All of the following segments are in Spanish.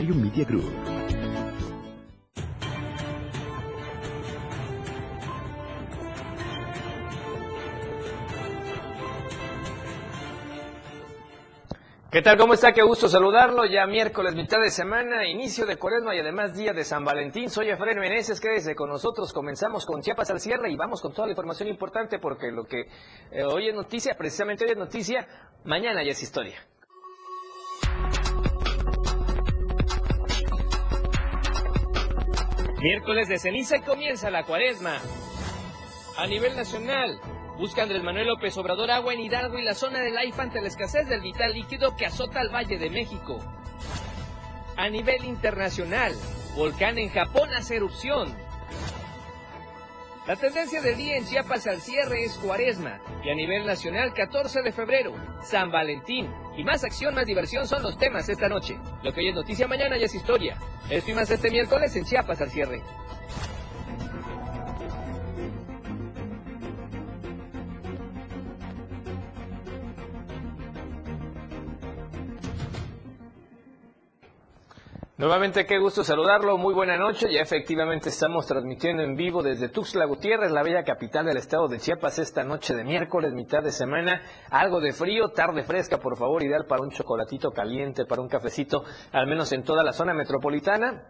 Diario Media Group. ¿Qué tal? ¿Cómo está? Qué gusto saludarlo. Ya miércoles, mitad de semana, inicio de cuaresma y además día de San Valentín. Soy Efraín Meneses, quédese con nosotros. Comenzamos con Chiapas al cierre y vamos con toda la información importante porque lo que eh, hoy es noticia, precisamente hoy es noticia, mañana ya es historia. Miércoles de ceniza y comienza la cuaresma. A nivel nacional, Busca Andrés Manuel López Obrador agua en Hidalgo y la zona del AIFA ante la escasez del vital líquido que azota al Valle de México. A nivel internacional, volcán en Japón hace erupción. La tendencia del día en Chiapas al cierre es cuaresma y a nivel nacional 14 de febrero, San Valentín y más acción, más diversión son los temas esta noche. Lo que hoy es noticia mañana ya es historia. Esto y este miércoles en Chiapas al cierre. Nuevamente, qué gusto saludarlo. Muy buena noche. Ya efectivamente estamos transmitiendo en vivo desde Tuxtla Gutiérrez, la bella capital del estado de Chiapas, esta noche de miércoles, mitad de semana. Algo de frío, tarde fresca, por favor, ideal para un chocolatito caliente, para un cafecito, al menos en toda la zona metropolitana.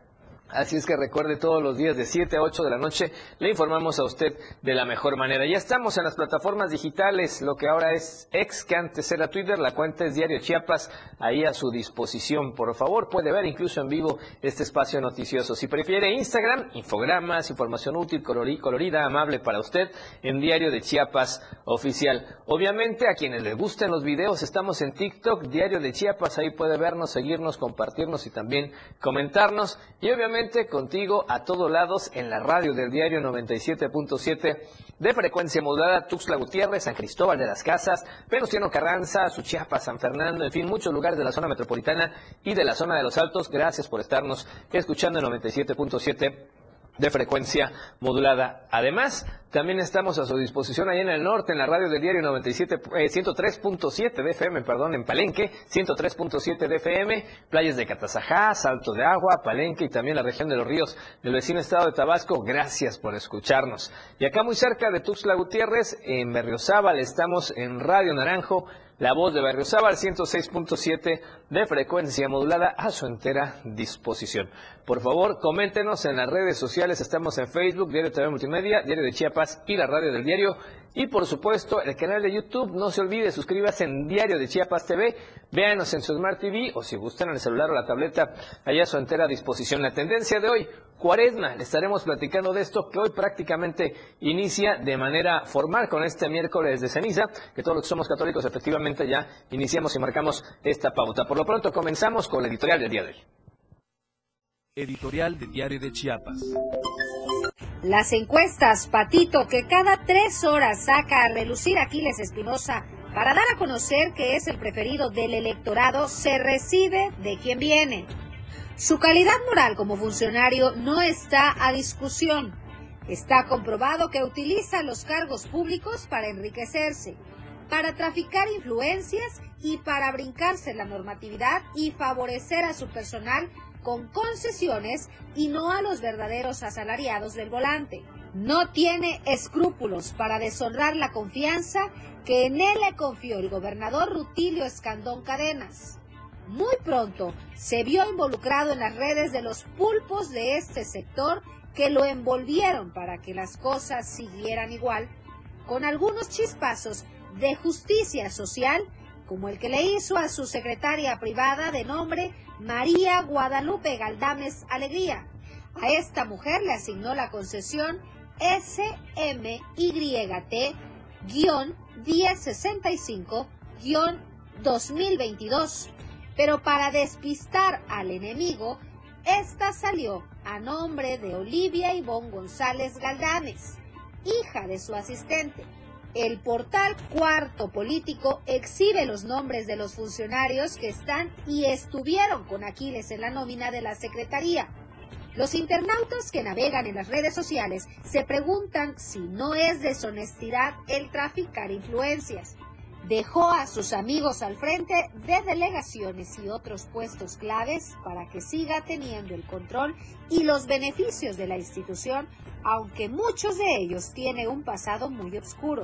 Así es que recuerde todos los días de 7 a 8 de la noche le informamos a usted de la mejor manera. Ya estamos en las plataformas digitales, lo que ahora es ex, que antes era Twitter, la cuenta es Diario Chiapas, ahí a su disposición. Por favor, puede ver incluso en vivo este espacio noticioso. Si prefiere Instagram, infogramas, información útil, colorida, amable para usted, en Diario de Chiapas Oficial. Obviamente, a quienes les gusten los videos, estamos en TikTok, Diario de Chiapas, ahí puede vernos, seguirnos, compartirnos y también comentarnos. Y obviamente, contigo a todos lados en la radio del diario 97.7 de frecuencia modulada Tuxtla Gutiérrez, San Cristóbal de las Casas, Venustiano Carranza, Suchiapa, San Fernando, en fin, muchos lugares de la zona metropolitana y de la zona de los Altos. Gracias por estarnos escuchando en 97.7 de frecuencia modulada. Además, también estamos a su disposición ahí en el norte, en la radio del diario 97, 103.7 eh, de FM, perdón, en Palenque, 103.7 de FM, playas de Catazajá, Salto de Agua, Palenque y también la región de los ríos del vecino estado de Tabasco. Gracias por escucharnos. Y acá muy cerca de Tuxtla Gutiérrez, en Berriozábal, estamos en Radio Naranjo, la voz de Barrio Sábal, 106.7 de frecuencia modulada a su entera disposición. Por favor, coméntenos en las redes sociales. Estamos en Facebook, Diario TV Multimedia, Diario de Chiapas y la radio del diario. Y por supuesto, el canal de YouTube. No se olvide, suscríbase en Diario de Chiapas TV. Véanos en su Smart TV o si gustan en el celular o la tableta, allá a su entera disposición. La tendencia de hoy, Cuaresma. Le estaremos platicando de esto que hoy prácticamente inicia de manera formal con este miércoles de ceniza, que todos los que somos católicos efectivamente ya iniciamos y marcamos esta pauta. Por lo pronto comenzamos con la editorial del día de hoy. Editorial del Diario de Chiapas. Las encuestas, Patito, que cada tres horas saca a relucir Aquiles Espinosa para dar a conocer que es el preferido del electorado, se recibe de quien viene. Su calidad moral como funcionario no está a discusión. Está comprobado que utiliza los cargos públicos para enriquecerse, para traficar influencias y para brincarse la normatividad y favorecer a su personal con concesiones y no a los verdaderos asalariados del volante. No tiene escrúpulos para deshonrar la confianza que en él le confió el gobernador Rutilio Escandón Cadenas muy pronto se vio involucrado en las redes de los pulpos de este sector que lo envolvieron para que las cosas siguieran igual, con algunos chispazos de justicia social, como el que le hizo a su secretaria privada de nombre María Guadalupe Galdames Alegría. A esta mujer le asignó la concesión SMYT-1065-2022 pero para despistar al enemigo, esta salió a nombre de Olivia Ivonne González Galdames, hija de su asistente. El portal Cuarto Político exhibe los nombres de los funcionarios que están y estuvieron con Aquiles en la nómina de la Secretaría. Los internautas que navegan en las redes sociales se preguntan si no es deshonestidad el traficar influencias. dejó a sus amigos al frente de delegaciones y otros puestos claves para que siga teniendo el control y los beneficios de la institución, aunque muchos de ellos tienen un pasado muy oscuro.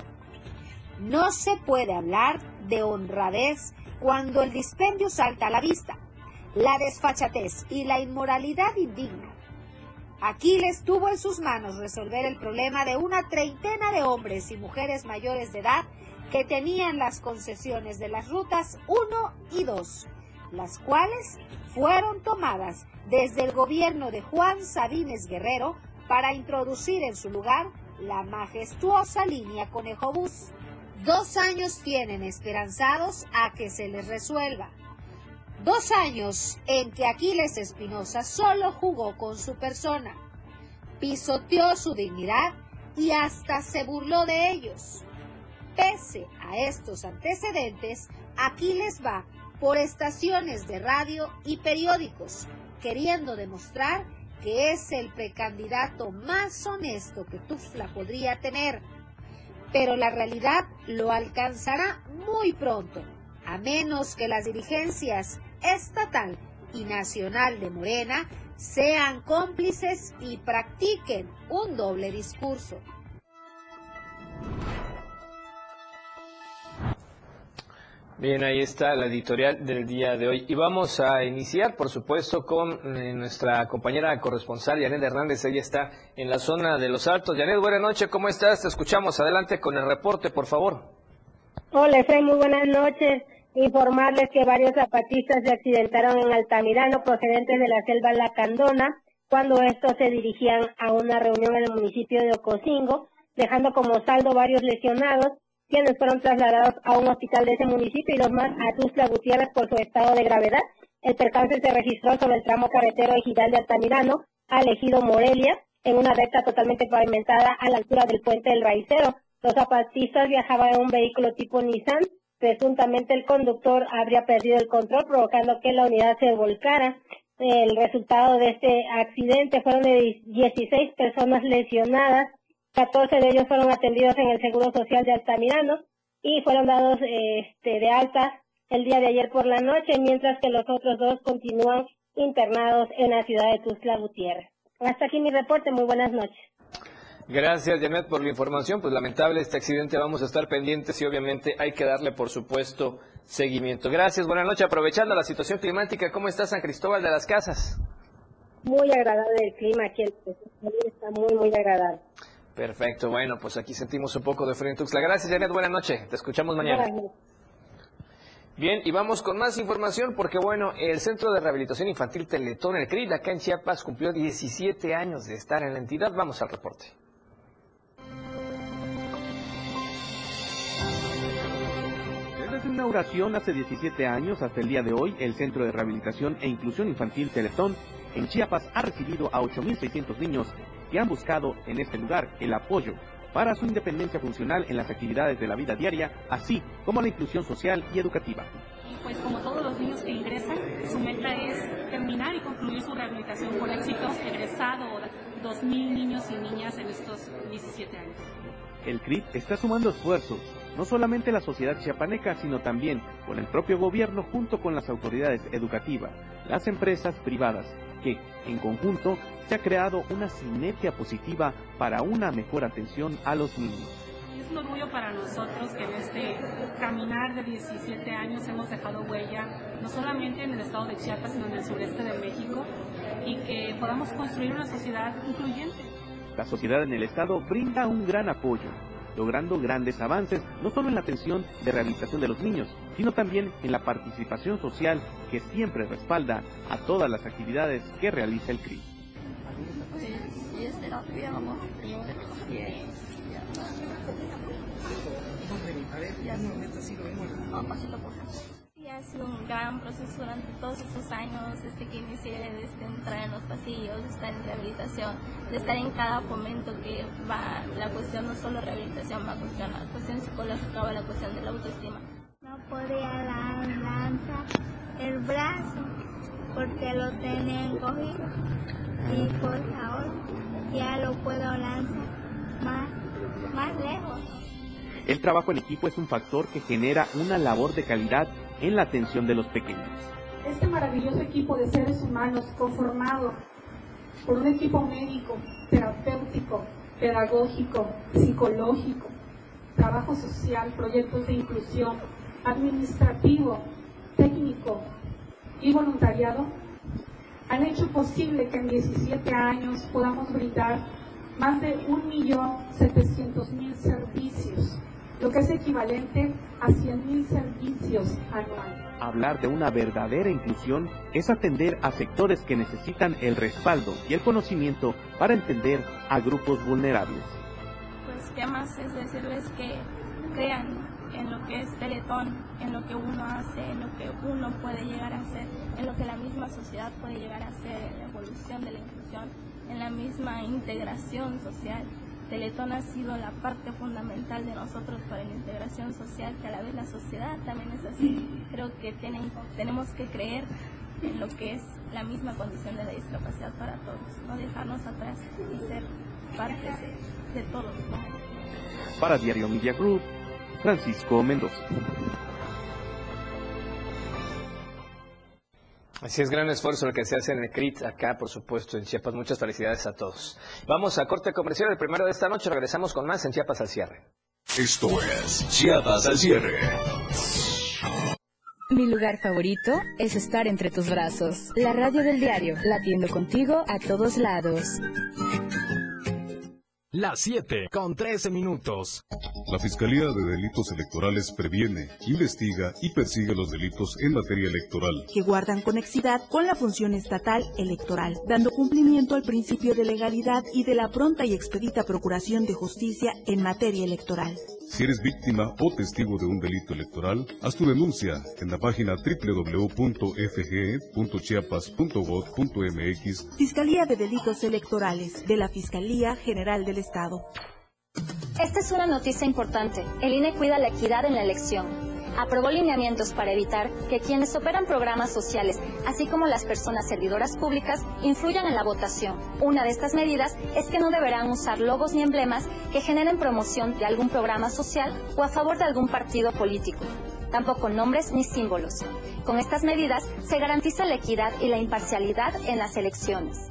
No se puede hablar de honradez cuando el dispendio salta a la vista, la desfachatez y la inmoralidad indigna. Aquiles tuvo en sus manos resolver el problema de una treintena de hombres y mujeres mayores de edad que tenían las concesiones de las rutas 1 y 2, las cuales fueron tomadas desde el gobierno de Juan Sabines Guerrero para introducir en su lugar la majestuosa línea Conejobús. Dos años tienen esperanzados a que se les resuelva. Dos años en que Aquiles Espinosa solo jugó con su persona, pisoteó su dignidad y hasta se burló de ellos. Pese a estos antecedentes, Aquiles va por estaciones de radio y periódicos, queriendo demostrar que es el precandidato más honesto que Tuxtla podría tener. Pero la realidad lo alcanzará muy pronto, a menos que las dirigencias estatal y nacional de Morena sean cómplices y practiquen un doble discurso. Bien, ahí está la editorial del día de hoy. Y vamos a iniciar, por supuesto, con eh, nuestra compañera corresponsal, Janet Hernández. Ella está en la zona de Los Altos. Janet, buenas noches, ¿cómo estás? Te escuchamos. Adelante con el reporte, por favor. Hola, Efraín, muy buenas noches. Informarles que varios zapatistas se accidentaron en Altamirano procedentes de la selva Lacandona cuando estos se dirigían a una reunión en el municipio de Ocosingo, dejando como saldo varios lesionados quienes fueron trasladados a un hospital de ese municipio y los más a Tuzla Gutiérrez por su estado de gravedad. El percance se registró sobre el tramo carretero ejidal de Altamirano al ejido Morelia, en una recta totalmente pavimentada a la altura del puente del Raicero. Los zapatistas viajaban en un vehículo tipo Nissan. Presuntamente el conductor habría perdido el control, provocando que la unidad se volcara. El resultado de este accidente fueron de 16 personas lesionadas, 14 de ellos fueron atendidos en el Seguro Social de Altamirano y fueron dados este, de alta el día de ayer por la noche, mientras que los otros dos continúan internados en la ciudad de Tuzla Gutiérrez. Hasta aquí mi reporte, muy buenas noches. Gracias, Janet, por la información. Pues lamentable este accidente, vamos a estar pendientes y obviamente hay que darle, por supuesto, seguimiento. Gracias, buenas noches. Aprovechando la situación climática, ¿cómo está San Cristóbal de las Casas? Muy agradable el clima aquí, el está muy, muy agradable. Perfecto, bueno, pues aquí sentimos un poco de frío en Tuxtla. Gracias, Janet, buenas noches. Te escuchamos mañana. Bien, y vamos con más información porque, bueno, el Centro de Rehabilitación Infantil Teletón, el CRID, acá en Chiapas, cumplió 17 años de estar en la entidad. Vamos al reporte. Desde su inauguración hace 17 años hasta el día de hoy, el Centro de Rehabilitación e Inclusión Infantil Teletón en Chiapas ha recibido a 8.600 niños que han buscado en este lugar el apoyo para su independencia funcional en las actividades de la vida diaria, así como la inclusión social y educativa. Pues como todos los niños que ingresan, su meta es terminar y concluir su rehabilitación con éxito, egresado 2.000 niños y niñas en estos 17 años. El CRIT está sumando esfuerzos, no solamente la sociedad chiapaneca, sino también con el propio gobierno junto con las autoridades educativas, las empresas privadas, que, en conjunto, se ha creado una sinergia positiva para una mejor atención a los niños. Es un orgullo para nosotros que en este caminar de 17 años hemos dejado huella, no solamente en el estado de Chiapas, sino en el sureste de México, y que podamos construir una sociedad incluyente. La sociedad en el estado brinda un gran apoyo, logrando grandes avances no solo en la atención de rehabilitación de los niños, sino también en la participación social que siempre respalda a todas las actividades que realiza el CRI. Ha sido un gran proceso durante todos esos años desde que inicié de este, entrar en los pasillos, de estar en rehabilitación, de estar en cada momento que va la cuestión, no solo rehabilitación, va a cuestión, la cuestión psicológica, va la cuestión de la autoestima. No podía lanzar el brazo porque lo tenía encogido y por ahora ya lo puedo lanzar más, más lejos. El trabajo en equipo es un factor que genera una labor de calidad en la atención de los pequeños. Este maravilloso equipo de seres humanos conformado por un equipo médico, terapéutico, pedagógico, psicológico, trabajo social, proyectos de inclusión, administrativo, técnico y voluntariado, han hecho posible que en 17 años podamos brindar más de 1.700.000 servicios, lo que es equivalente a 100.000 servicios anuales. Hablar de una verdadera inclusión es atender a sectores que necesitan el respaldo y el conocimiento para entender a grupos vulnerables. Pues qué más es decirles que crean en lo que es Teletón, en lo que uno hace, en lo que uno puede llegar a hacer, en lo que la misma sociedad puede llegar a hacer, en la evolución de la inclusión, en la misma integración social. Teletón ha sido la parte fundamental de nosotros para la integración social, que a la vez la sociedad también es así. Creo que tienen, tenemos que creer en lo que es la misma condición de la discapacidad para todos, no dejarnos atrás y ser parte de, de todos. Para Diario Media Group, Francisco Mendoza. Así es, gran esfuerzo el que se hace en el CRIT acá, por supuesto, en Chiapas. Muchas felicidades a todos. Vamos a corte comercial, el primero de esta noche. Regresamos con más en Chiapas al cierre. Esto es Chiapas al cierre. Mi lugar favorito es estar entre tus brazos. La radio del diario, latiendo contigo a todos lados. Las 7 con 13 minutos. La Fiscalía de Delitos Electorales previene, investiga y persigue los delitos en materia electoral. Que guardan conexidad con la función estatal electoral, dando cumplimiento al principio de legalidad y de la pronta y expedita procuración de justicia en materia electoral. Si eres víctima o testigo de un delito electoral, haz tu denuncia en la página www.fge.chiapas.gov.mx. Fiscalía de Delitos Electorales de la Fiscalía General del Estado. Esta es una noticia importante. El INE cuida la equidad en la elección aprobó lineamientos para evitar que quienes operan programas sociales, así como las personas servidoras públicas, influyan en la votación. Una de estas medidas es que no deberán usar logos ni emblemas que generen promoción de algún programa social o a favor de algún partido político. Tampoco nombres ni símbolos. Con estas medidas se garantiza la equidad y la imparcialidad en las elecciones.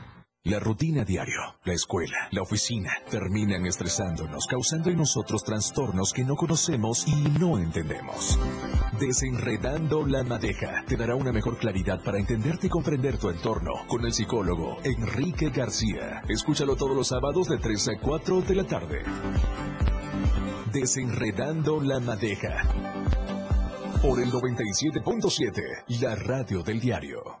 La rutina diario, la escuela, la oficina, terminan estresándonos, causando en nosotros trastornos que no conocemos y no entendemos. Desenredando la madeja te dará una mejor claridad para entenderte y comprender tu entorno con el psicólogo Enrique García. Escúchalo todos los sábados de 3 a 4 de la tarde. Desenredando la madeja. Por el 97.7, la radio del diario.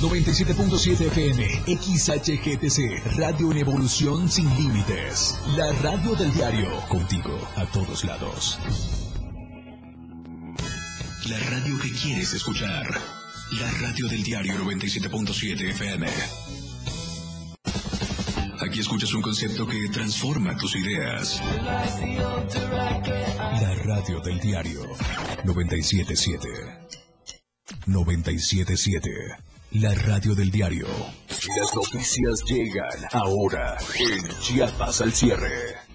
97.7 FM, XHGTC, Radio en Evolución Sin Límites. La radio del diario, contigo a todos lados. La radio que quieres escuchar. La radio del diario 97.7 FM. Aquí escuchas un concepto que transforma tus ideas. La radio del diario 977. 977. La radio del diario. Las noticias llegan ahora en Chiapas al cierre.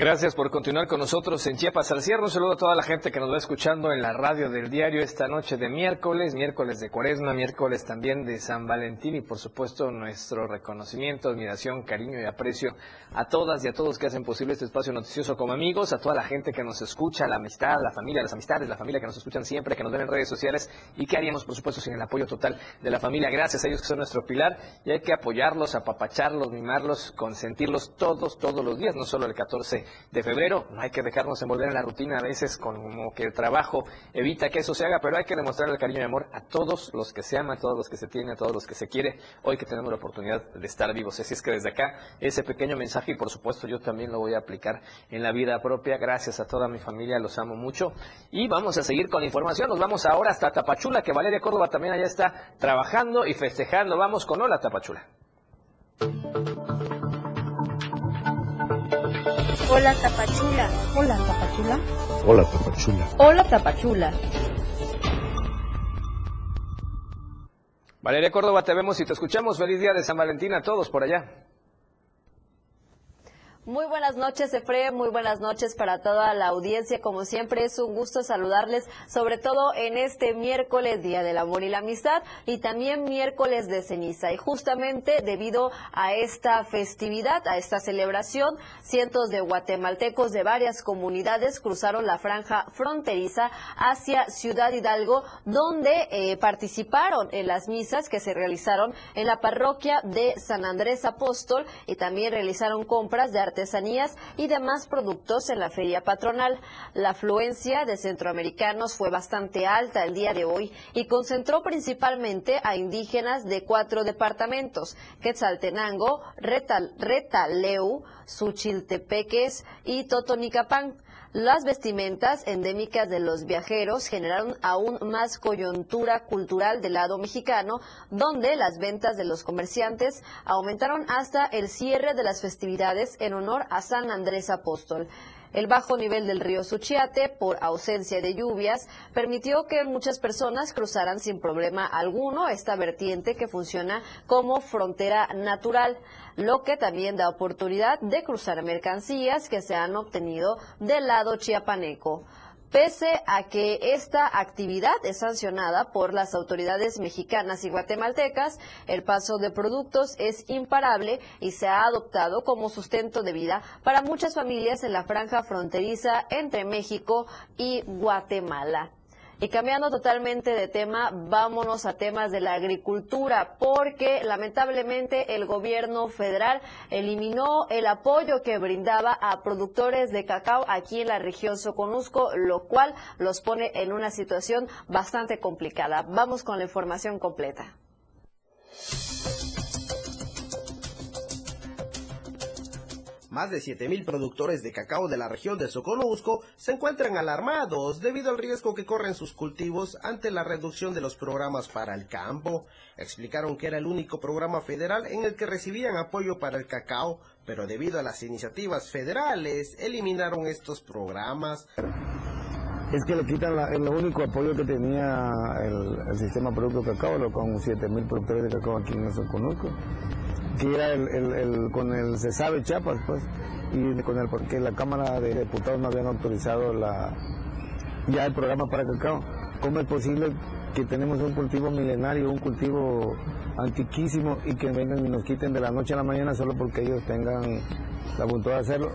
Gracias por continuar con nosotros en Chiapas al cierre. Un saludo a toda la gente que nos va escuchando en la radio del diario esta noche de miércoles, miércoles de cuaresma, miércoles también de San Valentín y por supuesto nuestro reconocimiento, admiración, cariño y aprecio a todas y a todos que hacen posible este espacio noticioso como amigos, a toda la gente que nos escucha, la amistad, la familia, las amistades, la familia que nos escuchan siempre, que nos ven en redes sociales y que haríamos por supuesto sin el apoyo total de la familia. Gracias a ellos que son nuestro pilar y hay que apoyarlos, apapacharlos, mimarlos, consentirlos todos, todos los días, no solo el 14 de febrero. No hay que dejarnos envolver en la rutina a veces como que el trabajo evita que eso se haga, pero hay que demostrar el cariño y amor a todos los que se aman, a todos los que se tienen, a todos los que se quiere. Hoy que tenemos la oportunidad de estar vivos. Así es que desde acá ese pequeño mensaje y por supuesto yo también lo voy a aplicar en la vida propia. Gracias a toda mi familia, los amo mucho. Y vamos a seguir con la información. Nos vamos ahora hasta Tapachula, que Valeria Córdoba también allá está trabajando y festejando. Vamos con Hola Tapachula. Hola Tapachula. Hola Tapachula. Hola Tapachula. Hola Tapachula. Valeria Córdoba, te vemos y te escuchamos. Feliz día de San Valentín a todos por allá. Muy buenas noches, Efre, muy buenas noches para toda la audiencia. Como siempre, es un gusto saludarles, sobre todo en este miércoles, Día del Amor y la Amistad, y también miércoles de ceniza. Y justamente debido a esta festividad, a esta celebración, cientos de guatemaltecos de varias comunidades cruzaron la franja fronteriza hacia Ciudad Hidalgo, donde eh, participaron en las misas que se realizaron en la parroquia de San Andrés Apóstol y también realizaron compras de y demás productos en la feria patronal. La afluencia de centroamericanos fue bastante alta el día de hoy y concentró principalmente a indígenas de cuatro departamentos, Quetzaltenango, Retal, Retaleu, Suchiltepeques y Totonicapán. Las vestimentas endémicas de los viajeros generaron aún más coyuntura cultural del lado mexicano, donde las ventas de los comerciantes aumentaron hasta el cierre de las festividades en honor a San Andrés Apóstol. El bajo nivel del río Suchiate, por ausencia de lluvias, permitió que muchas personas cruzaran sin problema alguno esta vertiente que funciona como frontera natural, lo que también da oportunidad de cruzar mercancías que se han obtenido del lado chiapaneco. Pese a que esta actividad es sancionada por las autoridades mexicanas y guatemaltecas, el paso de productos es imparable y se ha adoptado como sustento de vida para muchas familias en la franja fronteriza entre México y Guatemala. Y cambiando totalmente de tema, vámonos a temas de la agricultura, porque lamentablemente el gobierno federal eliminó el apoyo que brindaba a productores de cacao aquí en la región Soconusco, lo cual los pone en una situación bastante complicada. Vamos con la información completa. Más de 7.000 productores de cacao de la región de Soconusco se encuentran alarmados debido al riesgo que corren sus cultivos ante la reducción de los programas para el campo. Explicaron que era el único programa federal en el que recibían apoyo para el cacao, pero debido a las iniciativas federales eliminaron estos programas. Es que le quitan el único apoyo que tenía el, el sistema Producto Cacao, con 7.000 productores de cacao aquí en Soconusco, que era el, con el CESABE Chiapas, pues, y con el porque la Cámara de Diputados no habían autorizado la ya el programa para cacao. ¿Cómo es posible que tenemos un cultivo milenario, un cultivo antiquísimo y que vengan y nos quiten de la noche a la mañana solo porque ellos tengan la voluntad de hacerlo?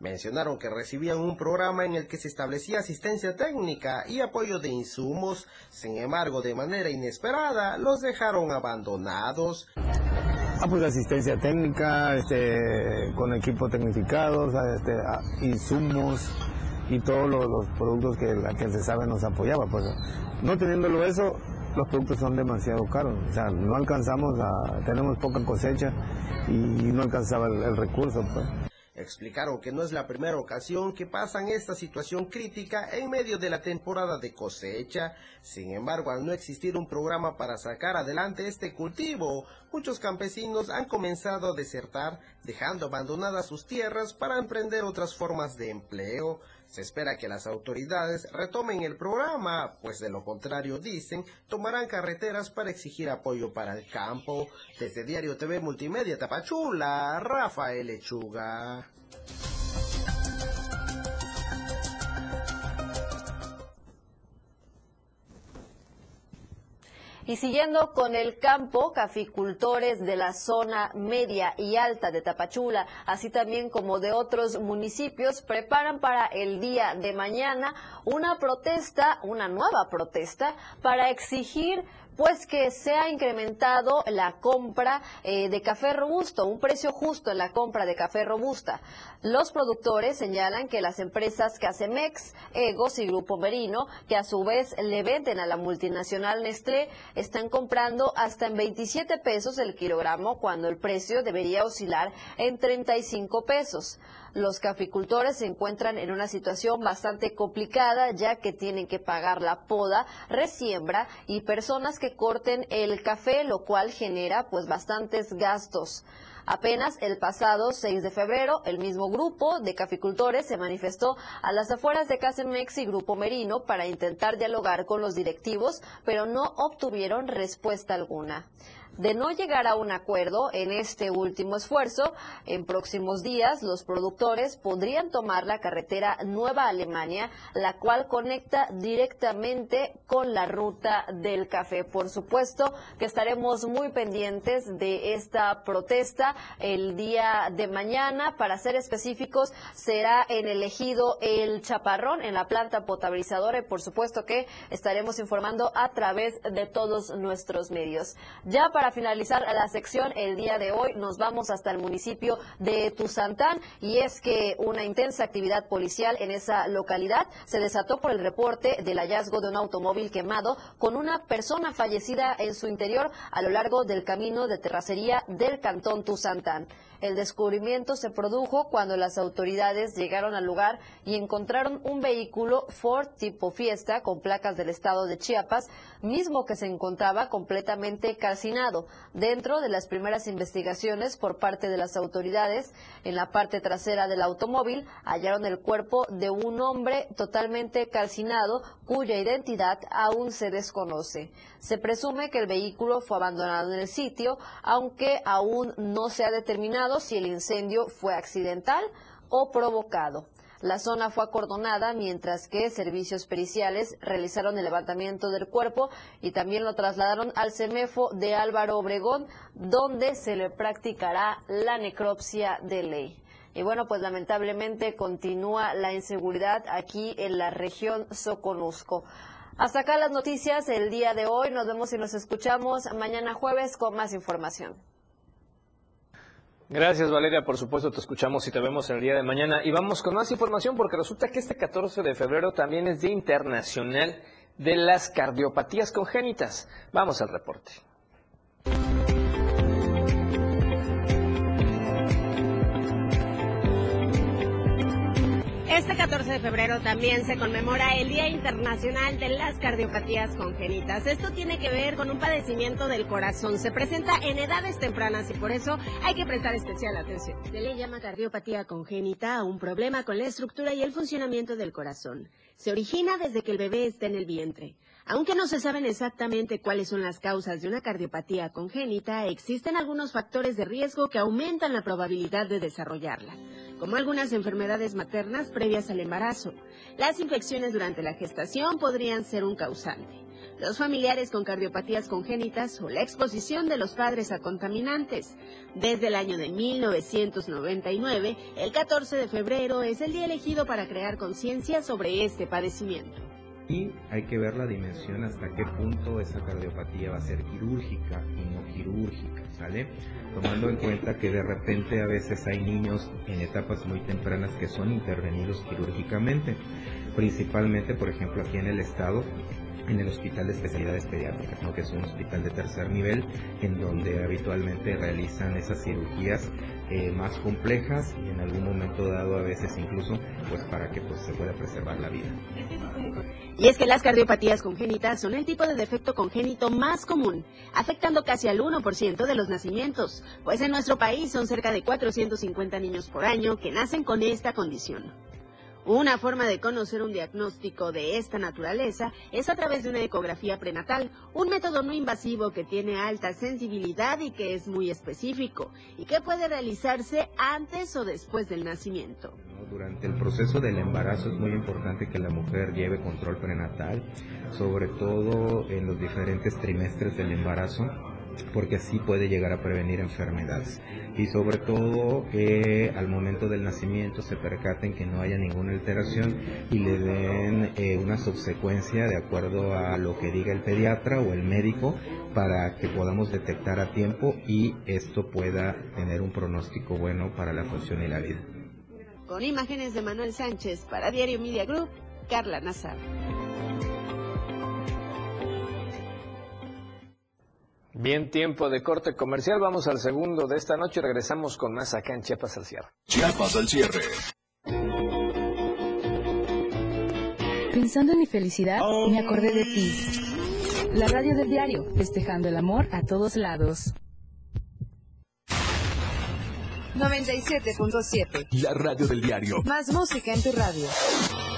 Mencionaron que recibían un programa en el que se establecía asistencia técnica y apoyo de insumos, sin embargo, de manera inesperada, los dejaron abandonados. Ah, pues asistencia técnica, este, con equipos tecnificados, este, ah, insumos y todos los, productos que que se sabe nos apoyaba. Pues no teniéndolo eso, los productos son demasiado caros. O sea, no alcanzamos a, tenemos poca cosecha y no alcanzaba el recurso. Pues. Explicaron que no es la primera ocasión que pasan esta situación crítica en medio de la temporada de cosecha. Sin embargo, al no existir un programa para sacar adelante este cultivo, muchos campesinos han comenzado a desertar, dejando abandonadas sus tierras para emprender otras formas de empleo. Se espera que las autoridades retomen el programa, pues de lo contrario, dicen, tomarán carreteras para exigir apoyo para el campo. Desde Diario TV Multimedia Tapachula, Rafael Lechuga. Y siguiendo con el campo, caficultores de la zona media y alta de Tapachula, así también como de otros municipios, preparan para el día de mañana una protesta, una nueva protesta, para exigir pues que se ha incrementado la compra eh, de café robusto, un precio justo en la compra de café robusta. Los productores señalan que las empresas Casemex, Egos y Grupo Merino, que a su vez le venden a la multinacional Nestlé, están comprando hasta en 27 pesos el kilogramo cuando el precio debería oscilar en 35 pesos. Los caficultores se encuentran en una situación bastante complicada ya que tienen que pagar la poda, resiembra y personas que corten el café, lo cual genera pues bastantes gastos. Apenas el pasado 6 de febrero, el mismo grupo de caficultores se manifestó a las afueras de Casemex y Grupo Merino para intentar dialogar con los directivos, pero no obtuvieron respuesta alguna. De no llegar a un acuerdo en este último esfuerzo, en próximos días los productores podrían tomar la carretera Nueva Alemania, la cual conecta directamente con la ruta del café. Por supuesto que estaremos muy pendientes de esta protesta el día de mañana. Para ser específicos, será en el El Chaparrón, en la planta potabilizadora y por supuesto que estaremos informando a través de todos nuestros medios. Ya para finalizar la sección el día de hoy nos vamos hasta el municipio de Tuzantán y es que una intensa actividad policial en esa localidad se desató por el reporte del hallazgo de un automóvil quemado con una persona fallecida en su interior a lo largo del camino de terracería del cantón Tuzantán. El descubrimiento se produjo cuando las autoridades llegaron al lugar y encontraron un vehículo Ford tipo Fiesta con placas del estado de Chiapas, mismo que se encontraba completamente calcinado. Dentro de las primeras investigaciones por parte de las autoridades, en la parte trasera del automóvil hallaron el cuerpo de un hombre totalmente calcinado cuya identidad aún se desconoce. Se presume que el vehículo fue abandonado en el sitio, aunque aún no se ha si el incendio fue accidental o provocado. La zona fue acordonada mientras que servicios periciales realizaron el levantamiento del cuerpo y también lo trasladaron al CEMEFO de Álvaro Obregón, donde se le practicará la necropsia de ley. Y bueno, pues lamentablemente continúa la inseguridad aquí en la región Soconusco. Hasta acá las noticias el día de hoy. Nos vemos y nos escuchamos mañana jueves con más información. Gracias Valeria, por supuesto te escuchamos y te vemos el día de mañana. Y vamos con más información porque resulta que este 14 de febrero también es Día Internacional de las Cardiopatías Congénitas. Vamos al reporte. Este 14 de febrero también se conmemora el Día Internacional de las Cardiopatías Congénitas. Esto tiene que ver con un padecimiento del corazón. Se presenta en edades tempranas y por eso hay que prestar especial atención. Se le llama cardiopatía congénita a un problema con la estructura y el funcionamiento del corazón. Se origina desde que el bebé está en el vientre. Aunque no se saben exactamente cuáles son las causas de una cardiopatía congénita, existen algunos factores de riesgo que aumentan la probabilidad de desarrollarla, como algunas enfermedades maternas previas al embarazo. Las infecciones durante la gestación podrían ser un causante. Los familiares con cardiopatías congénitas o la exposición de los padres a contaminantes. Desde el año de 1999, el 14 de febrero es el día elegido para crear conciencia sobre este padecimiento y hay que ver la dimensión hasta qué punto esa cardiopatía va a ser quirúrgica y no quirúrgica, ¿sale? Tomando en cuenta que de repente a veces hay niños en etapas muy tempranas que son intervenidos quirúrgicamente, principalmente por ejemplo aquí en el estado en el Hospital de Especialidades Pediátricas, que es un hospital de tercer nivel en donde habitualmente realizan esas cirugías eh, más complejas y en algún momento dado a veces incluso pues para que pues, se pueda preservar la vida. Y es que las cardiopatías congénitas son el tipo de defecto congénito más común, afectando casi al 1% de los nacimientos, pues en nuestro país son cerca de 450 niños por año que nacen con esta condición. Una forma de conocer un diagnóstico de esta naturaleza es a través de una ecografía prenatal, un método no invasivo que tiene alta sensibilidad y que es muy específico y que puede realizarse antes o después del nacimiento. Durante el proceso del embarazo es muy importante que la mujer lleve control prenatal, sobre todo en los diferentes trimestres del embarazo porque así puede llegar a prevenir enfermedades. Y sobre todo que al momento del nacimiento se percaten que no haya ninguna alteración y le den eh, una subsecuencia de acuerdo a lo que diga el pediatra o el médico para que podamos detectar a tiempo y esto pueda tener un pronóstico bueno para la función y la vida. Con imágenes de Manuel Sánchez para Diario Media Group, Carla Nazar. Bien, tiempo de corte comercial. Vamos al segundo de esta noche. Regresamos con más acá en Chiapas al cierre. Chiapas al cierre. Pensando en mi felicidad, me acordé de ti. La radio del diario, festejando el amor a todos lados. 97.7. La radio del diario. Más música en tu radio.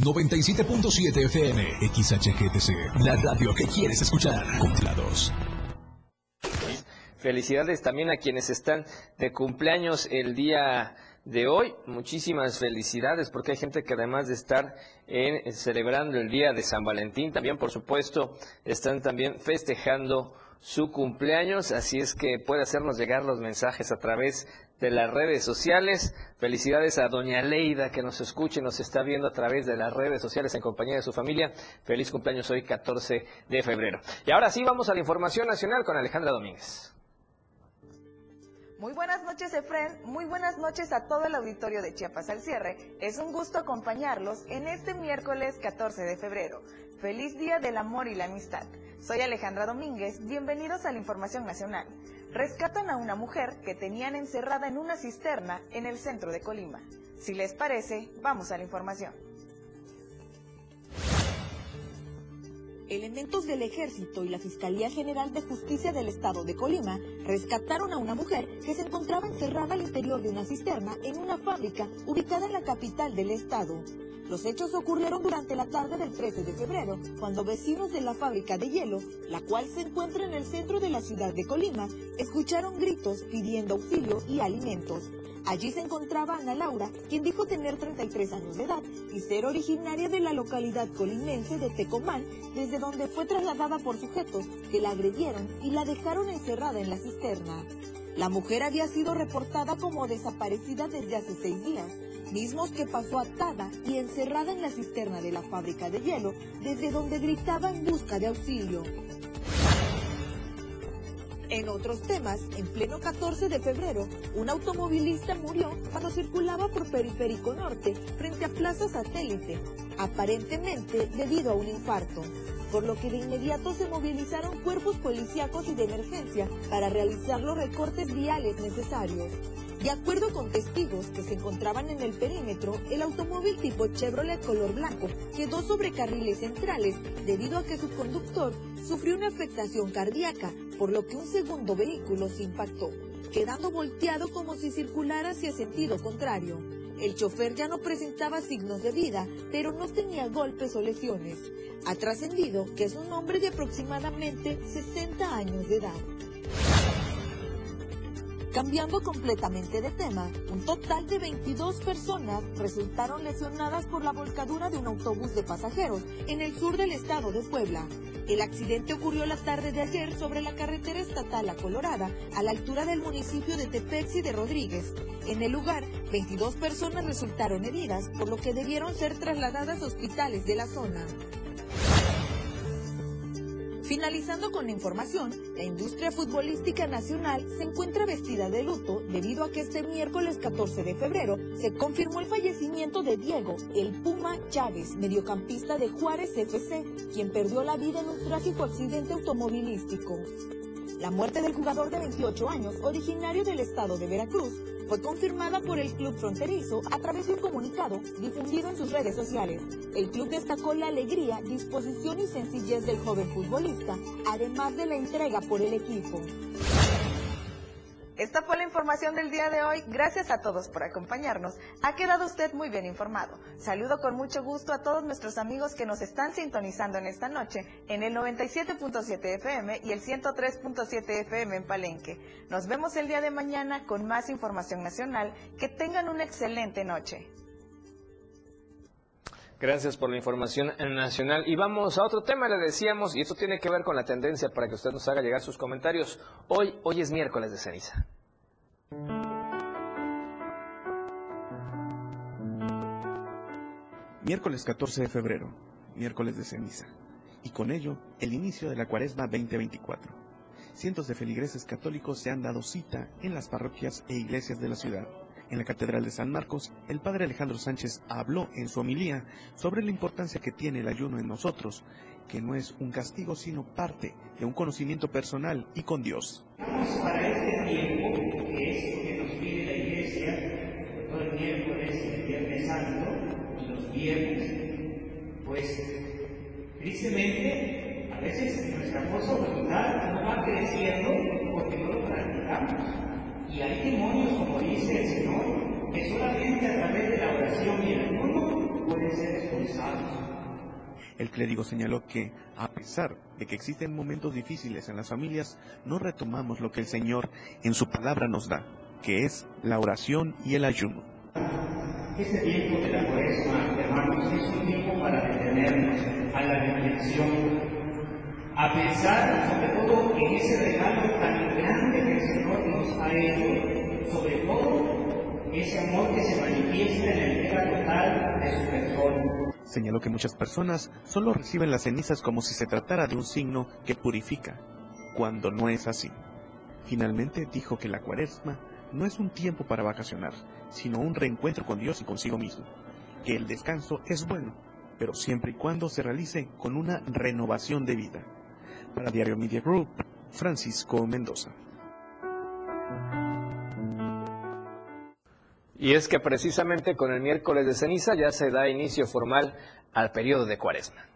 97.7 FM, XHGTC, la radio que quieres escuchar. Controlados. Felicidades también a quienes están de cumpleaños el día de hoy. Muchísimas felicidades porque hay gente que además de estar en, celebrando el día de San Valentín, también por supuesto están también festejando su cumpleaños, así es que puede hacernos llegar los mensajes a través de las redes sociales. Felicidades a doña Leida que nos escuche, nos está viendo a través de las redes sociales en compañía de su familia. Feliz cumpleaños hoy 14 de febrero. Y ahora sí vamos a la información nacional con Alejandra Domínguez. Muy buenas noches, Efren. Muy buenas noches a todo el auditorio de Chiapas al cierre. Es un gusto acompañarlos en este miércoles 14 de febrero. Feliz Día del Amor y la Amistad. Soy Alejandra Domínguez. Bienvenidos a la Información Nacional. Rescatan a una mujer que tenían encerrada en una cisterna en el centro de Colima. Si les parece, vamos a la información. Elementos del Ejército y la Fiscalía General de Justicia del Estado de Colima rescataron a una mujer que se encontraba encerrada al interior de una cisterna en una fábrica ubicada en la capital del estado. Los hechos ocurrieron durante la tarde del 13 de febrero, cuando vecinos de la fábrica de hielo, la cual se encuentra en el centro de la ciudad de Colima, escucharon gritos pidiendo auxilio y alimentos. Allí se encontraba Ana Laura, quien dijo tener 33 años de edad y ser originaria de la localidad colimense de Tecomán, desde donde fue trasladada por sujetos que la agredieron y la dejaron encerrada en la cisterna. La mujer había sido reportada como desaparecida desde hace seis días, mismos que pasó atada y encerrada en la cisterna de la fábrica de hielo, desde donde gritaba en busca de auxilio. En otros temas, en pleno 14 de febrero, un automovilista murió cuando circulaba por Periférico Norte frente a Plaza Satélite, aparentemente debido a un infarto. por lo que de inmediato se movilizaron cuerpos policíacos y de emergencia para realizar los recortes viales necesarios. De acuerdo con testigos que se encontraban en el perímetro, el automóvil tipo Chevrolet color blanco quedó sobre carriles centrales debido a que su conductor sufrió una afectación cardíaca, por lo que un segundo vehículo se impactó, quedando volteado como si circulara hacia sentido contrario. El chofer ya no presentaba signos de vida, pero no tenía golpes o lesiones. Ha trascendido que es un hombre de aproximadamente 60 años de edad. Cambiando completamente de tema, un total de 22 personas resultaron lesionadas por la volcadura de un autobús de pasajeros en el sur del estado de Puebla. El accidente ocurrió la tarde de ayer sobre la carretera estatal a Colorada, a la altura del municipio de Tepexi de Rodríguez. En el lugar, 22 personas resultaron heridas, por lo que debieron ser trasladadas a hospitales de la zona. Finalizando con la información, la industria futbolística nacional se encuentra vestida de luto debido a que este miércoles 14 de febrero se confirmó el fallecimiento de Diego, el Puma Chávez, mediocampista de Juárez FC, quien perdió la vida en un trágico accidente automovilístico. La muerte del jugador de 28 años, originario del estado de Veracruz, fue confirmada por el club fronterizo a través de un comunicado difundido en sus redes sociales. El club destacó la alegría, disposición y sencillez del joven futbolista, además de la entrega por el equipo. Esta fue la información del día de hoy. Gracias a todos por acompañarnos. Ha quedado usted muy bien informado. Saludo con mucho gusto a todos nuestros amigos que nos están sintonizando en esta noche en el 97.7 FM y el 103.7 FM en Palenque. Nos vemos el día de mañana con más información nacional. Que tengan una excelente noche. Gracias por la información nacional. Y vamos a otro tema, le decíamos, y esto tiene que ver con la tendencia para que usted nos haga llegar sus comentarios. Hoy, hoy es miércoles de ceniza. Miércoles 14 de febrero, miércoles de ceniza, y con ello el inicio de la cuaresma 2024. Cientos de feligreses católicos se han dado cita en las parroquias e iglesias de la ciudad en la Catedral de San Marcos, el padre Alejandro Sánchez habló en su homilía sobre la importancia que tiene el ayuno en nosotros, que no es un castigo sino parte de un conocimiento personal y con Dios. Para este tiempo, que es lo que nos pide la Iglesia, todo el miércoles el Viernes Santo y los viernes, pues tristemente a veces nuestra fuerza voluntad no va creciendo porque no lo practicamos. Y hay demonios, como dice El clérigo señaló que, a pesar de que existen momentos difíciles en las familias, no retomamos lo que el Señor en su palabra nos da, que es la oración y el ayuno. Este tiempo de la cuaresma, hermanos, es un tiempo para detenernos a la reflexión a pensar sobre todo en ese regalo tan grande que el Señor nos ha hecho, sobre todo ese amor que se manifiesta en la entrega total de su persona. Señaló que muchas personas solo reciben las cenizas como si se tratara de un signo que purifica, cuando no es así. Finalmente dijo que la cuaresma no es un tiempo para vacacionar, sino un reencuentro con Dios y consigo mismo, que el descanso es bueno, pero siempre y cuando se realice con una renovación de vida. Para Diario Media Group, Francisco Mendoza. Y es que precisamente con el miércoles de ceniza ya se da inicio formal al periodo de cuaresma.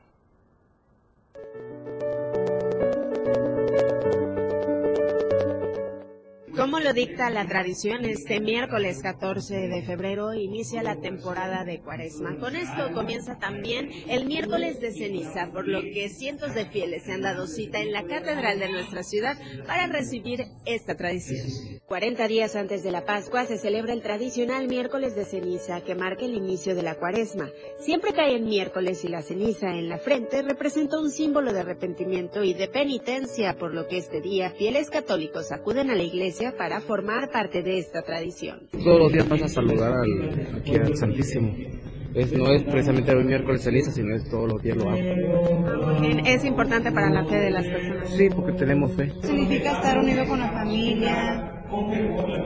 Como lo dicta la tradición, este miércoles 14 de febrero inicia la temporada de Cuaresma. Con esto comienza también el miércoles de ceniza, por lo que cientos de fieles se han dado cita en la catedral de nuestra ciudad para recibir esta tradición. 40 días antes de la Pascua se celebra el tradicional miércoles de ceniza que marca el inicio de la Cuaresma. Siempre cae en miércoles y la ceniza en la frente representa un símbolo de arrepentimiento y de penitencia, por lo que este día fieles católicos acuden a la iglesia para formar parte de esta tradición. Todos los días vas a saludar al, aquí al Santísimo. es, no es precisamente el miércoles ceniza, sino es todos los días lo hago. Es importante para la fe de las personas. Sí, porque tenemos fe. Significa estar unido con la familia,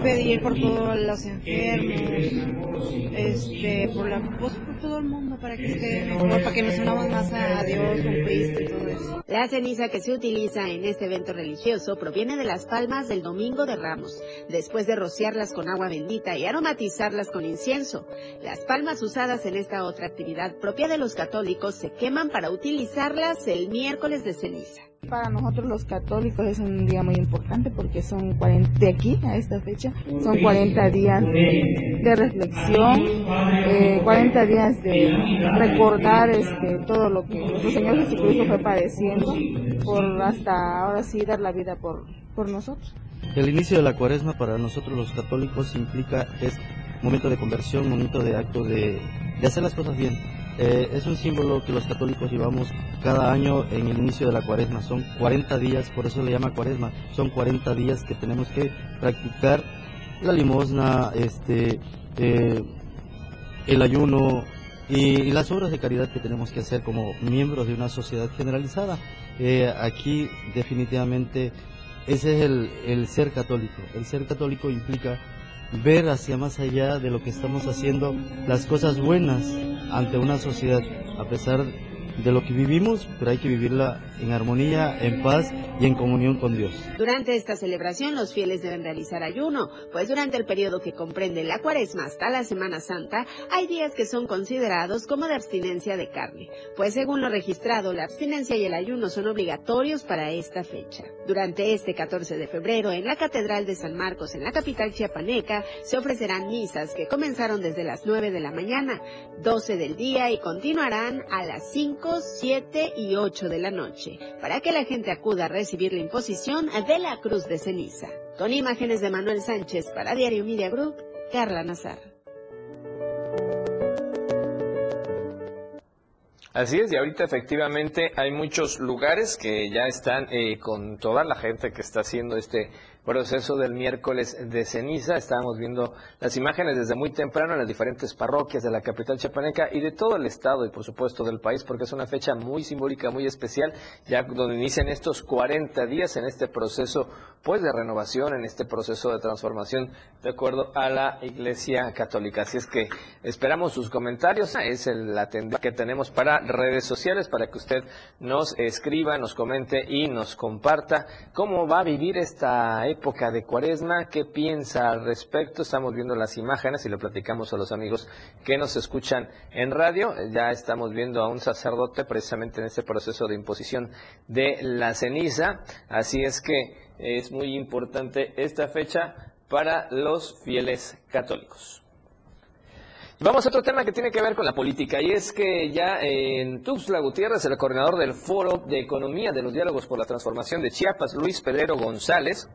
pedir por todos los enfermos, este, por, la, pues, por todo el mundo para que esté para que nos unamos más a Dios, con Cristo y todo eso. La ceniza que se utiliza en este evento religioso proviene de las palmas del Domingo de Ramos, después de rociarlas con agua bendita y aromatizarlas con incienso. Las palmas usadas en esta otra actividad propia de los católicos se queman para utilizarlas el miércoles de ceniza. Para nosotros los católicos es un día muy importante porque son 40, de aquí a esta fecha, son 40 días de reflexión, eh, 40 días de recordar este, todo lo que nuestro Señor Jesucristo fue padeciendo por hasta ahora sí dar la vida por, por nosotros. El inicio de la cuaresma para nosotros los católicos implica es momento de conversión, momento de acto de, de hacer las cosas bien. Eh, es un símbolo que los católicos llevamos cada año en el inicio de la cuaresma. Son 40 días, por eso le llama cuaresma. Son 40 días que tenemos que practicar la limosna, este, eh, el ayuno y, las obras de caridad que tenemos que hacer como miembros de una sociedad generalizada. Eh, aquí definitivamente ese es el ser católico. El ser católico implica ver hacia más allá de lo que estamos haciendo, las cosas buenas ante una sociedad, a pesar lo que vivimos, pero hay que vivirla en armonía, en paz y en comunión con Dios. Durante esta celebración los fieles deben realizar ayuno, pues durante el periodo que comprende la cuaresma hasta la Semana Santa hay días que son considerados como de abstinencia de carne, pues según lo registrado la abstinencia y el ayuno son obligatorios para esta fecha. Durante este 14 de febrero en la Catedral de San Marcos en la capital chiapaneca se ofrecerán misas que comenzaron desde las 9 de la mañana, 12 del día y continuarán a las 5, 7 y 8 de la noche para que la gente acuda a recibir la imposición de la cruz de ceniza. Con imágenes de Manuel Sánchez para Diario Media Group, Carla Nazar. Así es, y ahorita efectivamente hay muchos lugares que ya están eh, con toda la gente que está haciendo este proceso del miércoles de ceniza. Estábamos viendo las imágenes desde muy temprano en las diferentes parroquias de la capital chapaneca y de todo el estado y por supuesto del país, porque es una fecha muy simbólica, muy especial, ya donde inician estos 40 días en este proceso pues de renovación, en este proceso de transformación de acuerdo a la Iglesia Católica. Así es que esperamos sus comentarios, es la tendencia que tenemos para redes sociales para que usted nos escriba, nos comente y nos comparta cómo va a vivir esta época de cuaresma, qué piensa al respecto. Estamos viendo las imágenes y lo platicamos a los amigos que nos escuchan en radio. Ya estamos viendo a un sacerdote precisamente en este proceso de imposición de la ceniza. Así es que es muy importante esta fecha para los fieles católicos. Vamos a otro tema que tiene que ver con la política y es que ya en Tuxtla Gutiérrez, el coordinador del Foro de Economía de los Diálogos por la Transformación de Chiapas, Luis Pedrero González,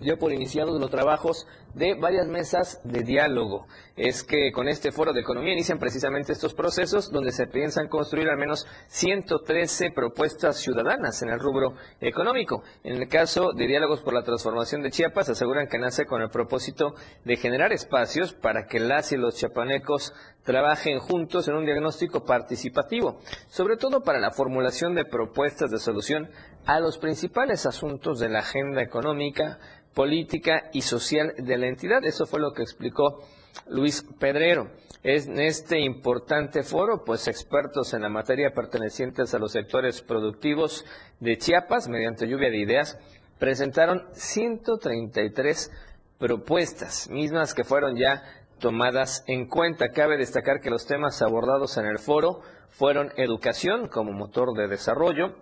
dio por iniciados los trabajos de varias mesas de diálogo. Es que con este foro de economía inician precisamente estos procesos donde se piensan construir al menos 113 propuestas ciudadanas en el rubro económico. En el caso de diálogos por la transformación de Chiapas, aseguran que nace con el propósito de generar espacios para que las y los chiapanecos trabajen juntos en un diagnóstico participativo, sobre todo para la formulación de propuestas de solución a los principales asuntos de la agenda económica, política y social de la entidad. Eso fue lo que explicó Luis Pedrero. En este importante foro, pues expertos en la materia pertenecientes a los sectores productivos de Chiapas, mediante lluvia de ideas, presentaron 133 propuestas, mismas que fueron ya tomadas en cuenta. Cabe destacar que los temas abordados en el foro fueron educación como motor de desarrollo,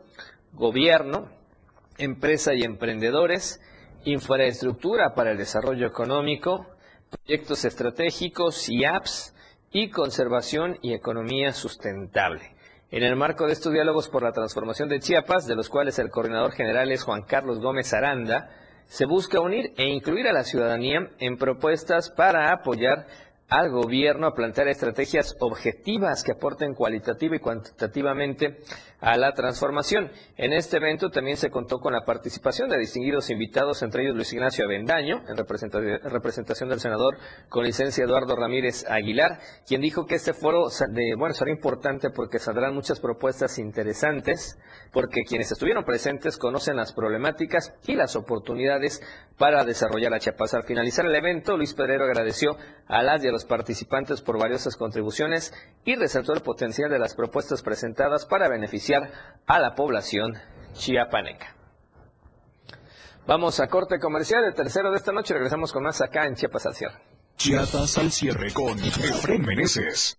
gobierno, empresa y emprendedores, infraestructura para el desarrollo económico, proyectos estratégicos y apps, y conservación y economía sustentable. En el marco de estos diálogos por la transformación de Chiapas, de los cuales el coordinador general es Juan Carlos Gómez Aranda, se busca unir e incluir a la ciudadanía en propuestas para apoyar al gobierno a plantear estrategias objetivas que aporten cualitativa y cuantitativamente a la transformación. En este evento también se contó con la participación de distinguidos invitados, entre ellos Luis Ignacio Avendaño, en representación del senador con licencia Eduardo Ramírez Aguilar, quien dijo que este foro será importante porque saldrán muchas propuestas interesantes, porque quienes estuvieron presentes conocen las problemáticas y las oportunidades para desarrollar a Chiapas. Al finalizar el evento, Luis Pedrero agradeció a las y a los participantes por valiosas contribuciones y resaltó el potencial de las propuestas presentadas para beneficiar a la población chiapaneca. Vamos a corte comercial, el tercero de esta noche. Regresamos con más acá en Chiapas al cierre. Chiapas al cierre con Efren Meneses.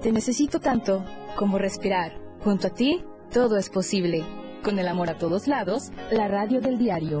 Te necesito tanto como respirar. Junto a ti, todo es posible. Con el amor a todos lados, la radio del diario.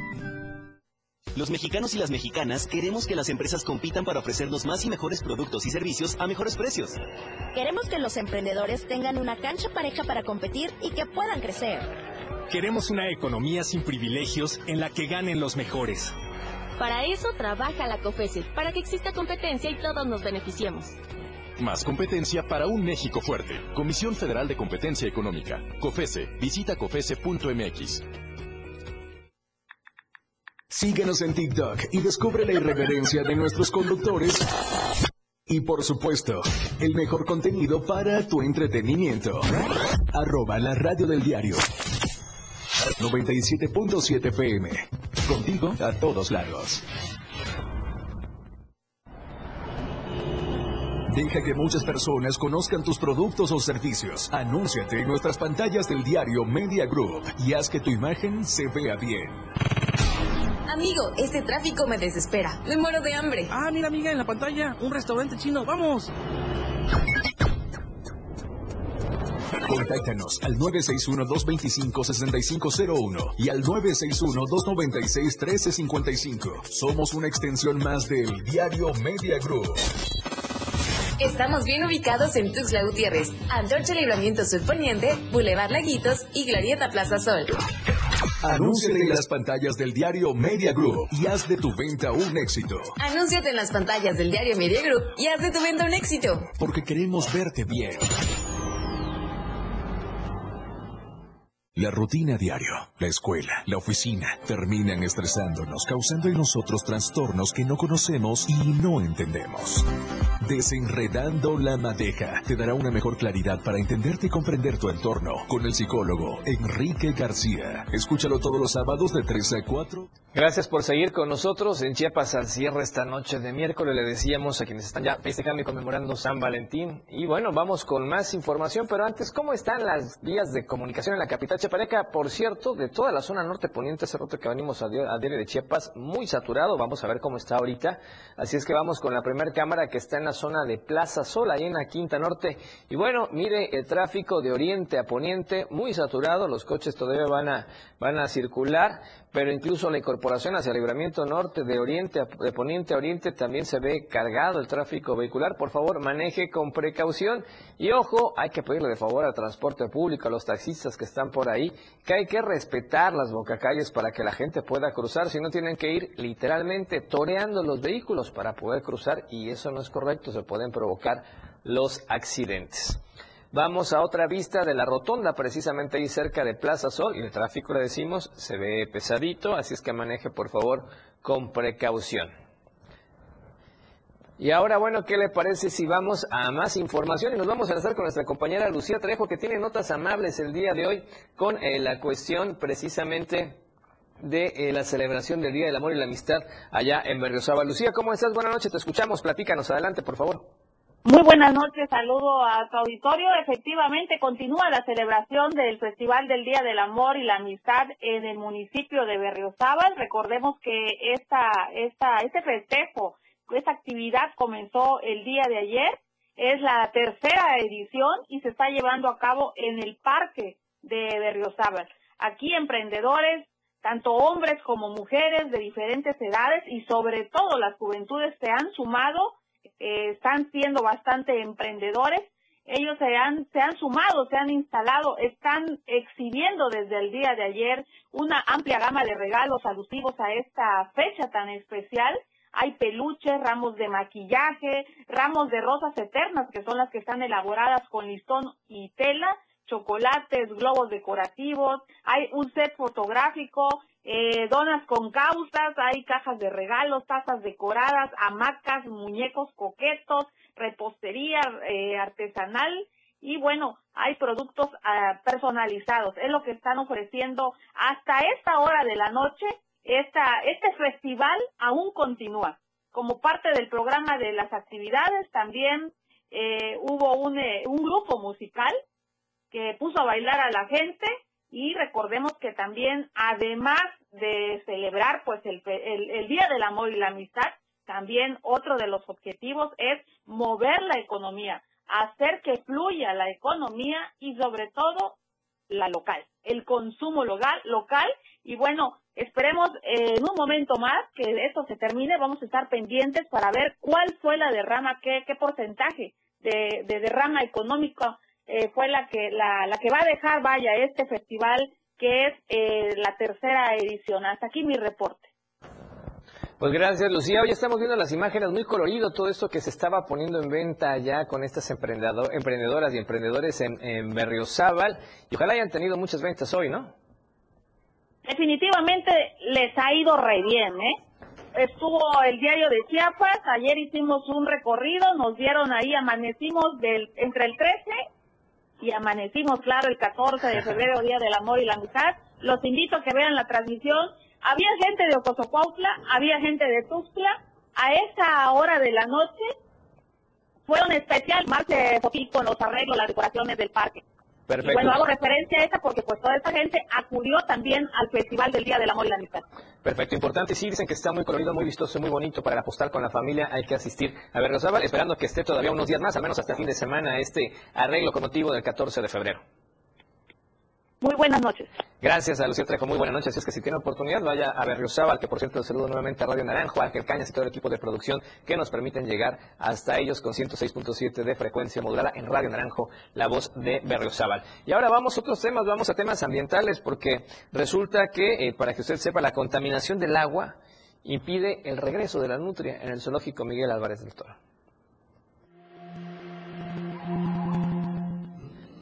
Los mexicanos y las mexicanas queremos que las empresas compitan para ofrecernos más y mejores productos y servicios a mejores precios. Queremos que los emprendedores tengan una cancha pareja para competir y que puedan crecer. Queremos una economía sin privilegios en la que ganen los mejores. Para eso trabaja la COFESE, para que exista competencia y todos nos beneficiemos. Más competencia para un México fuerte. Comisión Federal de Competencia Económica. COFESE. Visita COFESE.mx. Síguenos en TikTok y descubre la irreverencia de nuestros conductores. Y por supuesto, el mejor contenido para tu entretenimiento. Arroba la radio del diario. 97.7 PM. Contigo a todos lados. Deja que muchas personas conozcan tus productos o servicios. Anúnciate en nuestras pantallas del diario Media Group y haz que tu imagen se vea bien. Amigo, este tráfico me desespera. Me muero de hambre. Ah, mira, amiga, en la pantalla, un restaurante chino. ¡Vamos! Contáctanos al 961-225-6501 y al 961-296-1355. Somos una extensión más del Diario Media Group. Estamos bien ubicados en Tuxtla Gutiérrez, Antorcha Libramiento Sur Poniente, Boulevard Laguitos y Glorieta Plaza Sol. Anúnciate en las pantallas del diario Media Group y haz de tu venta un éxito. Anúnciate en las pantallas del diario Media Group y haz de tu venta un éxito. Porque queremos verte bien. La rutina diario, la escuela, la oficina, terminan estresándonos, causando en nosotros trastornos que no conocemos y no entendemos. Desenredando la madeja te dará una mejor claridad para entenderte y comprender tu entorno con el psicólogo Enrique García. Escúchalo todos los sábados de 3 a 4. Gracias por seguir con nosotros en Chiapas al cierre esta noche de miércoles. Le decíamos a quienes están ya festejando y conmemorando San Valentín. Y bueno, vamos con más información, pero antes, ¿cómo están las vías de comunicación en la capital chiapaneca? Por cierto, de toda la zona norte poniente, ese roto que venimos a, diario de Chiapas, muy saturado. Vamos a ver cómo está ahorita. Así es que vamos con la primera cámara que está en la zona de Plaza Sol, ahí en la Quinta Norte. Y bueno, mire el tráfico de oriente a poniente, muy saturado. Los coches todavía van a, van a circular pero incluso la incorporación hacia el libramiento norte de oriente a, de poniente a oriente también se ve cargado el tráfico vehicular. Por favor, maneje con precaución y ojo, hay que pedirle de favor al transporte público, a los taxistas que están por ahí, que hay que respetar las bocacalles para que la gente pueda cruzar, si no tienen que ir literalmente toreando los vehículos para poder cruzar y eso no es correcto, se pueden provocar los accidentes. Vamos a otra vista de la rotonda, precisamente ahí cerca de Plaza Sol, y el tráfico, le decimos, se ve pesadito, así es que maneje por favor con precaución. Y ahora, bueno, ¿qué le parece si vamos a más información? Y nos vamos a enlazar con nuestra compañera Lucía Trejo, que tiene notas amables el día de hoy con eh, la cuestión precisamente de eh, la celebración del Día del Amor y la Amistad allá en Berriosaba. Lucía, ¿cómo estás? Buenas noches, te escuchamos, platícanos, adelante, por favor. Muy buenas noches, saludo a tu auditorio. Efectivamente, continúa la celebración del Festival del Día del Amor y la Amistad en el municipio de Berriozábal. Recordemos que esta, esta, este festejo, esta actividad comenzó el día de ayer. Es la tercera edición y se está llevando a cabo en el parque de Berriozábal. Aquí emprendedores, tanto hombres como mujeres de diferentes edades y sobre todo las juventudes se han sumado eh, están siendo bastante emprendedores. Ellos se han, se han sumado, se han instalado, están exhibiendo desde el día de ayer una amplia gama de regalos alusivos a esta fecha tan especial. Hay peluches, ramos de maquillaje, ramos de rosas eternas, que son las que están elaboradas con listón y tela, chocolates, globos decorativos, hay un set fotográfico, eh, donas con causas, hay cajas de regalos, tazas decoradas, hamacas, muñecos coquetos, repostería eh, artesanal y bueno, hay productos ah, personalizados. Es lo que están ofreciendo hasta esta hora de la noche. Esta, este festival aún continúa. Como parte del programa de las actividades, también eh, hubo un, un grupo musical que puso a bailar a la gente y recordemos que también, además de celebrar pues el, el, Día del Amor y la Amistad, también otro de los objetivos es mover la economía, hacer que fluya la economía y sobre todo la local, el consumo local, local y bueno, esperemos en un momento más que esto se termine, vamos a estar pendientes para ver cuál fue la derrama, qué, qué porcentaje de, de derrama económica eh, fue la que, la, la que va a dejar, vaya, este festival que es eh, la tercera edición. Hasta aquí mi reporte. Pues gracias, Lucía. Hoy estamos viendo las imágenes, muy colorido todo esto que se estaba poniendo en venta ya con estas emprendedoras y emprendedores en, en Berriozábal. Y ojalá hayan tenido muchas ventas hoy, ¿no? Definitivamente les ha ido re bien, ¿eh? Estuvo el diario de Chiapas, ayer hicimos un recorrido, nos dieron ahí, amanecimos del, entre el 13 y amanecimos, claro, el 14 de febrero, Día del Amor y la Amistad. Los invito a que vean la transmisión. Había gente de Ocosocuautla, había gente de Tuxtla. A esa hora de la noche fueron especial más de con los arreglos, las decoraciones del parque. Perfecto. bueno, hago referencia a esa porque pues toda esta gente acudió también al Festival del Día del Amor y la Amistad. Perfecto, importante. Sí, dicen que está muy colorido, muy vistoso, muy bonito para apostar con la familia. Hay que asistir a Berrozábal, esperando que esté todavía unos días más, al menos hasta fin de semana, este arreglo con motivo del 14 de febrero. Muy buenas noches. Gracias a Lucía Trejo, muy buenas noches. Es que si tiene oportunidad, vaya a Berriozábal, que por cierto saludo nuevamente a Radio Naranjo, a Ángel Cañas y todo el equipo de producción que nos permiten llegar hasta ellos con 106.7 de frecuencia modulada en Radio Naranjo, la voz de Berriozábal. Y ahora vamos a otros temas, vamos a temas ambientales, porque resulta que, eh, para que usted sepa, la contaminación del agua impide el regreso de la nutria en el zoológico Miguel Álvarez del Toro.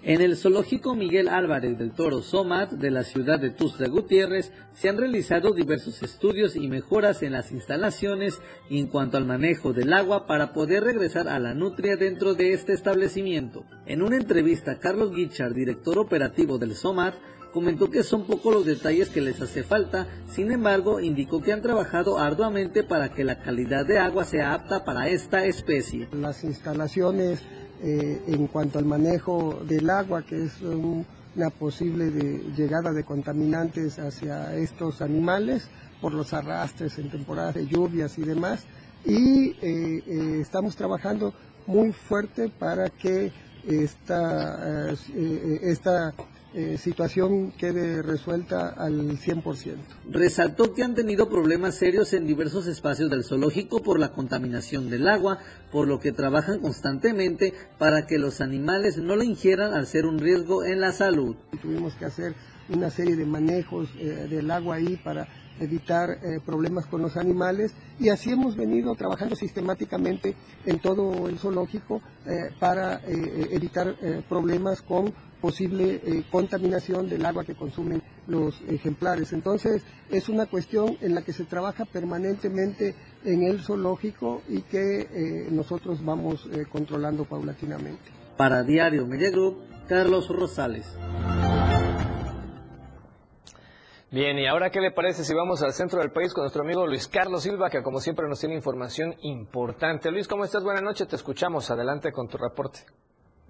En el zoológico Miguel Álvarez del Toro Somat de la ciudad de Tuxtla Gutiérrez se han realizado diversos estudios y mejoras en las instalaciones en cuanto al manejo del agua para poder regresar a la nutria dentro de este establecimiento. En una entrevista, Carlos Guichard, director operativo del SOMAT, comentó que son pocos los detalles que les hace falta, sin embargo indicó que han trabajado arduamente para que la calidad de agua sea apta para esta especie. Las instalaciones eh, en cuanto al manejo del agua, que es una posible llegada de contaminantes hacia estos animales por los arrastres en temporadas de lluvias y demás. Y eh, eh, estamos trabajando muy fuerte para que esta, esta eh, situación quede resuelta al 100%. Resaltó que han tenido problemas serios en diversos espacios del zoológico por la contaminación del agua, por lo que trabajan constantemente para que los animales no lo ingieran al ser un riesgo en la salud. Tuvimos que hacer una serie de manejos eh, del agua ahí para evitar eh, problemas con los animales y así hemos venido trabajando sistemáticamente en todo el zoológico para evitar problemas con posible eh, contaminación del agua que consumen los ejemplares. Entonces, es una cuestión en la que se trabaja permanentemente en el zoológico y que eh, nosotros vamos eh, controlando paulatinamente. Para Diario Media Carlos Rosales. Bien, y ahora qué le parece si vamos al centro del país con nuestro amigo Luis Carlos Silva, que como siempre nos tiene información importante. Luis, ¿cómo estás? Buenas noches, te escuchamos. Adelante con tu reporte.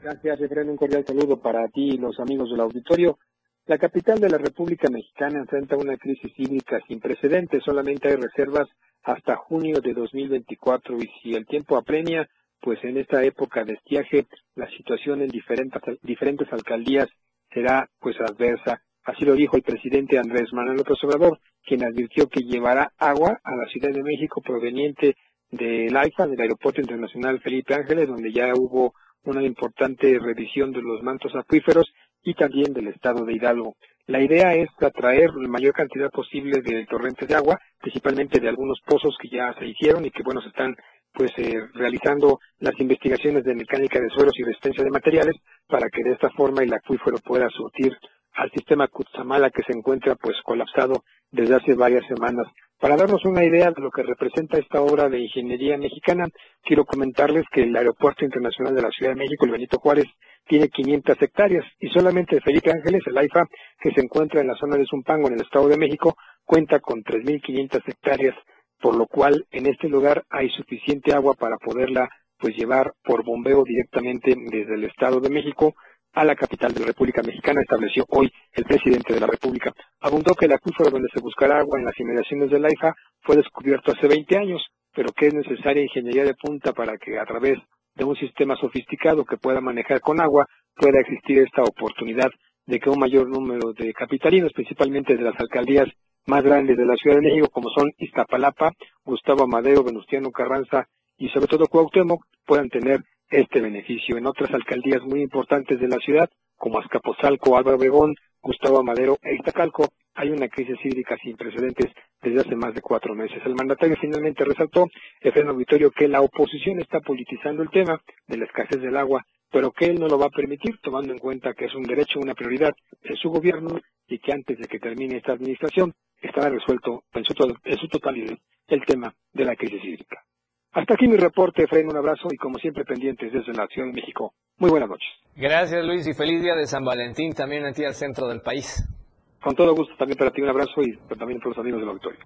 Gracias, Efraín. Un cordial saludo para ti y los amigos del auditorio. La capital de la República Mexicana enfrenta una crisis hídrica sin precedentes. Solamente hay reservas hasta junio de 2024 y si el tiempo apremia, pues en esta época de estiaje la situación en diferentes, diferentes alcaldías será pues adversa. Así lo dijo el presidente Andrés Manuel López Obrador, quien advirtió que llevará agua a la Ciudad de México proveniente del AIFA, del Aeropuerto Internacional Felipe Ángeles, donde ya hubo una importante revisión de los mantos acuíferos y también del estado de Hidalgo. La idea es atraer la mayor cantidad posible de torrentes de agua, principalmente de algunos pozos que ya se hicieron y que bueno se están pues eh, realizando las investigaciones de mecánica de suelos y resistencia de materiales para que de esta forma el acuífero pueda surtir al sistema Cutzamala que se encuentra pues colapsado desde hace varias semanas. Para darnos una idea de lo que representa esta obra de ingeniería mexicana, quiero comentarles que el Aeropuerto Internacional de la Ciudad de México, el Benito Juárez, tiene 500 hectáreas y solamente Felipe Ángeles, el AIFA, que se encuentra en la zona de Zumpango, en el Estado de México, cuenta con 3.500 hectáreas, por lo cual en este lugar hay suficiente agua para poderla pues llevar por bombeo directamente desde el Estado de México a la capital de la República Mexicana, estableció hoy el presidente de la República. Abundó que el acuífero donde se buscará agua en las inmediaciones del AIFA fue descubierto hace 20 años, pero que es necesaria ingeniería de punta para que a través de un sistema sofisticado que pueda manejar con agua pueda existir esta oportunidad de que un mayor número de capitalinos, principalmente de las alcaldías más grandes de la Ciudad de México, como son Iztapalapa, Gustavo Amadeo, Venustiano Carranza y sobre todo Cuauhtémoc, puedan tener este beneficio. En otras alcaldías muy importantes de la ciudad, como Azcapotzalco, Álvaro Obregón, Gustavo Amadero e Iztacalco, hay una crisis hídrica sin precedentes desde hace más de cuatro meses. El mandatario finalmente resaltó, en auditorio, que la oposición está politizando el tema de la escasez del agua, pero que él no lo va a permitir, tomando en cuenta que es un derecho, una prioridad en su gobierno y que antes de que termine esta administración estará resuelto en su, en su totalidad el tema de la crisis hídrica. Hasta aquí mi reporte, Efraín, un abrazo y como siempre pendientes desde la Ciudad de México. Muy buenas noches. Gracias Luis y feliz día de San Valentín también aquí al centro del país. Con todo gusto también para ti un abrazo y también para los amigos del auditorio.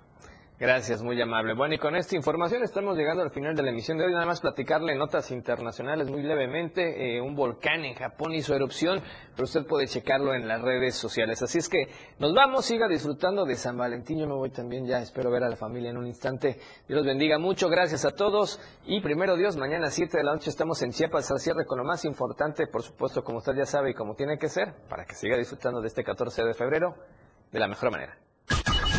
Gracias, muy amable. Bueno, y con esta información estamos llegando al final de la emisión de hoy. Nada más platicarle notas internacionales muy levemente. Eh, un volcán en Japón hizo erupción, pero usted puede checarlo en las redes sociales. Así es que nos vamos, siga disfrutando de San Valentín. Yo me voy también ya, espero ver a la familia en un instante. Dios los bendiga mucho, gracias a todos. Y primero Dios, mañana a 7 de la noche estamos en Chiapas al cierre con lo más importante, por supuesto, como usted ya sabe y como tiene que ser, para que siga disfrutando de este 14 de febrero de la mejor manera.